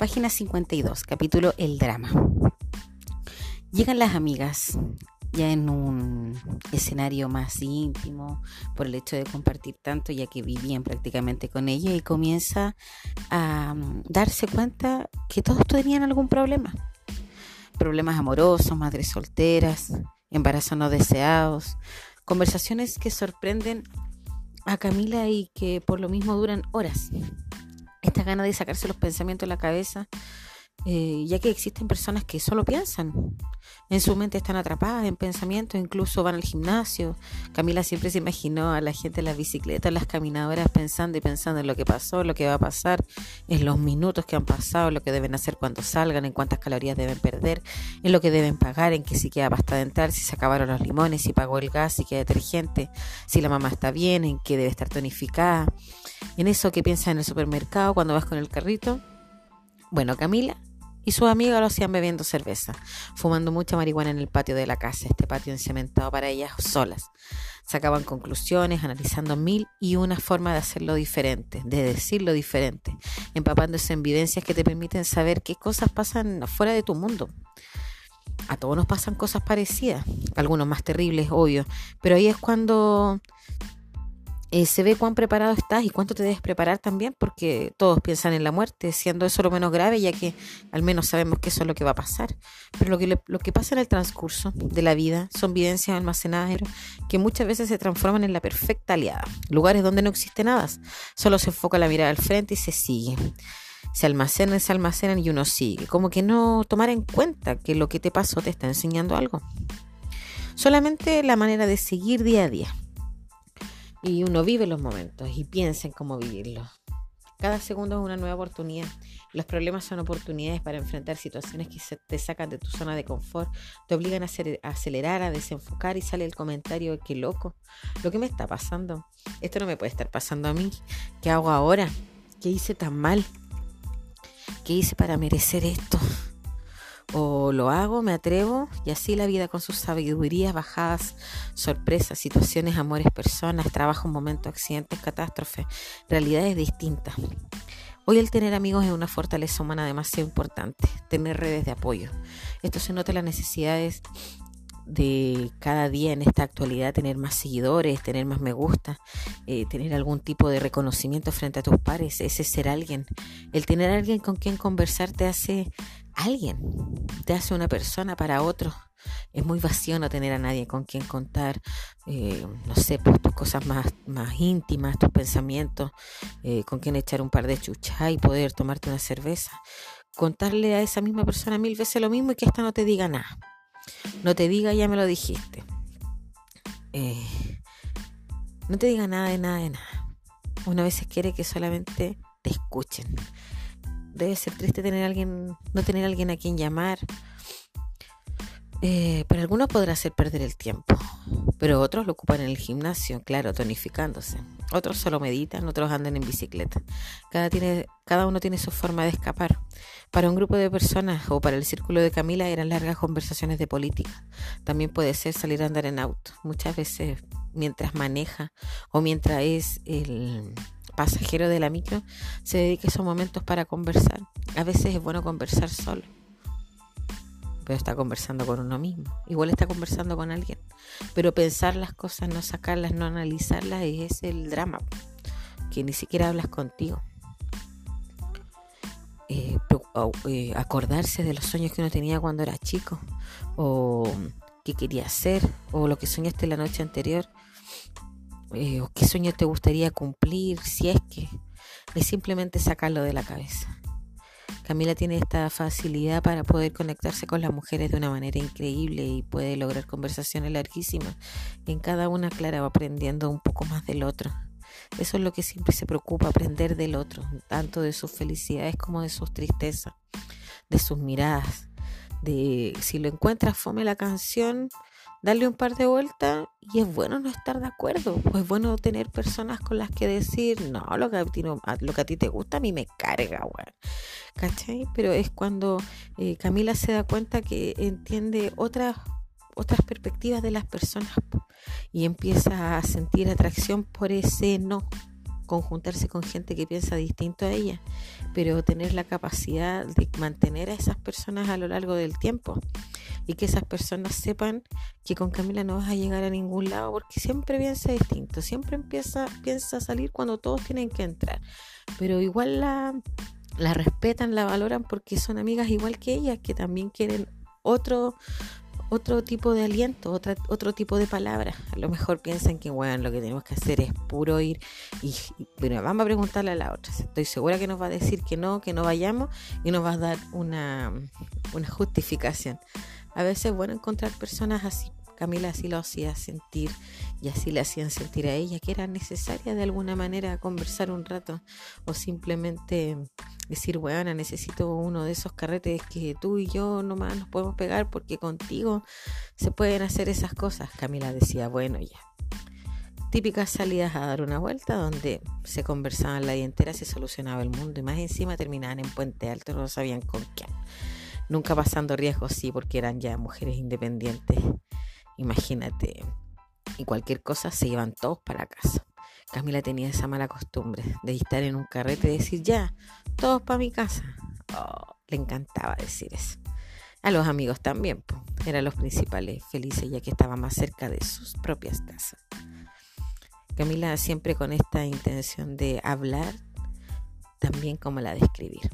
Página 52, capítulo El drama. Llegan las amigas ya en un escenario más íntimo por el hecho de compartir tanto ya que vivían prácticamente con ella y comienza a mm, darse cuenta que todos tenían algún problema. Problemas amorosos, madres solteras, embarazos no deseados, conversaciones que sorprenden a Camila y que por lo mismo duran horas esta gana de sacarse los pensamientos de la cabeza, eh, ya que existen personas que solo piensan, en su mente están atrapadas en pensamientos, incluso van al gimnasio. Camila siempre se imaginó a la gente en las bicicletas, las caminadoras, pensando y pensando en lo que pasó, lo que va a pasar, en los minutos que han pasado, lo que deben hacer cuando salgan, en cuántas calorías deben perder, en lo que deben pagar, en que si queda pasta dental, si se acabaron los limones, si pagó el gas, si queda detergente, si la mamá está bien, en que debe estar tonificada en eso que piensas en el supermercado cuando vas con el carrito. Bueno, Camila y su amiga lo hacían bebiendo cerveza, fumando mucha marihuana en el patio de la casa, este patio encementado para ellas solas. Sacaban conclusiones, analizando mil y una forma de hacerlo diferente, de decirlo diferente, empapándose en vivencias que te permiten saber qué cosas pasan fuera de tu mundo. A todos nos pasan cosas parecidas, algunos más terribles, obvio, pero ahí es cuando eh, se ve cuán preparado estás y cuánto te debes preparar también, porque todos piensan en la muerte, siendo eso lo menos grave, ya que al menos sabemos que eso es lo que va a pasar. Pero lo que, lo que pasa en el transcurso de la vida son vivencias almacenadas que muchas veces se transforman en la perfecta aliada, lugares donde no existe nada, solo se enfoca la mirada al frente y se sigue. Se almacenan, se almacenan y uno sigue. Como que no tomar en cuenta que lo que te pasó te está enseñando algo. Solamente la manera de seguir día a día y uno vive los momentos y piensa en cómo vivirlos. Cada segundo es una nueva oportunidad. Los problemas son oportunidades para enfrentar situaciones que te sacan de tu zona de confort, te obligan a, acelerar, a desenfocar y sale el comentario, qué loco, lo que me está pasando. Esto no me puede estar pasando a mí. ¿Qué hago ahora? ¿Qué hice tan mal? ¿Qué hice para merecer esto? Lo hago, me atrevo y así la vida con sus sabidurías, bajadas, sorpresas, situaciones, amores, personas, trabajo, momentos, accidentes, catástrofes, realidades distintas. Hoy el tener amigos es una fortaleza humana demasiado importante, tener redes de apoyo. Esto se nota en las necesidades de cada día en esta actualidad tener más seguidores, tener más me gusta, eh, tener algún tipo de reconocimiento frente a tus pares, ese ser alguien. El tener alguien con quien conversar te hace alguien, te hace una persona para otro. Es muy vacío no tener a nadie con quien contar, eh, no sé, pues, tus cosas más, más íntimas, tus pensamientos, eh, con quien echar un par de chuchas y poder tomarte una cerveza. Contarle a esa misma persona mil veces lo mismo y que esta no te diga nada. No te diga, ya me lo dijiste. Eh, no te diga nada de nada de nada. Una vez quiere que solamente te escuchen debe ser triste tener alguien, no tener alguien a quien llamar. Eh, para algunos podrá hacer perder el tiempo, pero otros lo ocupan en el gimnasio, claro, tonificándose. Otros solo meditan, otros andan en bicicleta. Cada, tiene, cada uno tiene su forma de escapar. Para un grupo de personas o para el círculo de Camila eran largas conversaciones de política. También puede ser salir a andar en auto. Muchas veces mientras maneja o mientras es el pasajero de la micro se dedica esos momentos para conversar. A veces es bueno conversar solo, pero está conversando con uno mismo. Igual está conversando con alguien. Pero pensar las cosas, no sacarlas, no analizarlas, es el drama, que ni siquiera hablas contigo. Eh, eh, acordarse de los sueños que uno tenía cuando era chico, o qué quería hacer, o lo que soñaste la noche anterior eh, o qué sueño te gustaría cumplir, si es que es simplemente sacarlo de la cabeza. Camila tiene esta facilidad para poder conectarse con las mujeres de una manera increíble y puede lograr conversaciones larguísimas. en cada una, Clara va aprendiendo un poco más del otro. Eso es lo que siempre se preocupa, aprender del otro, tanto de sus felicidades como de sus tristezas, de sus miradas, de si lo encuentras fome la canción, darle un par de vueltas y es bueno no estar de acuerdo. Pues es bueno tener personas con las que decir, no, lo que a ti, lo que a ti te gusta a mí me carga, weón. ¿Cachai? Pero es cuando eh, Camila se da cuenta que entiende otras, otras perspectivas de las personas y empieza a sentir atracción por ese no conjuntarse con gente que piensa distinto a ella, pero tener la capacidad de mantener a esas personas a lo largo del tiempo y que esas personas sepan que con Camila no vas a llegar a ningún lado porque siempre piensa distinto, siempre empieza, piensa salir cuando todos tienen que entrar, pero igual la, la respetan, la valoran porque son amigas igual que ellas, que también quieren otro otro tipo de aliento, otra, otro tipo de palabras. A lo mejor piensan que, bueno, lo que tenemos que hacer es puro ir y, bueno, vamos a preguntarle a la otra. Estoy segura que nos va a decir que no, que no vayamos y nos va a dar una, una justificación. A veces es bueno encontrar personas así. Camila así lo hacía sentir y así le hacían sentir a ella que era necesaria de alguna manera conversar un rato o simplemente decir, bueno, necesito uno de esos carretes que tú y yo nomás nos podemos pegar porque contigo se pueden hacer esas cosas. Camila decía, bueno, ya. Típicas salidas a dar una vuelta donde se conversaban la día entera, se solucionaba el mundo y más encima terminaban en Puente Alto, no sabían con quién. Nunca pasando riesgos, sí, porque eran ya mujeres independientes. Imagínate, y cualquier cosa se iban todos para casa. Camila tenía esa mala costumbre de estar en un carrete y decir, ya, todos para mi casa. Oh, le encantaba decir eso. A los amigos también, eran los principales felices ya que estaban más cerca de sus propias casas. Camila siempre con esta intención de hablar, también como la de escribir.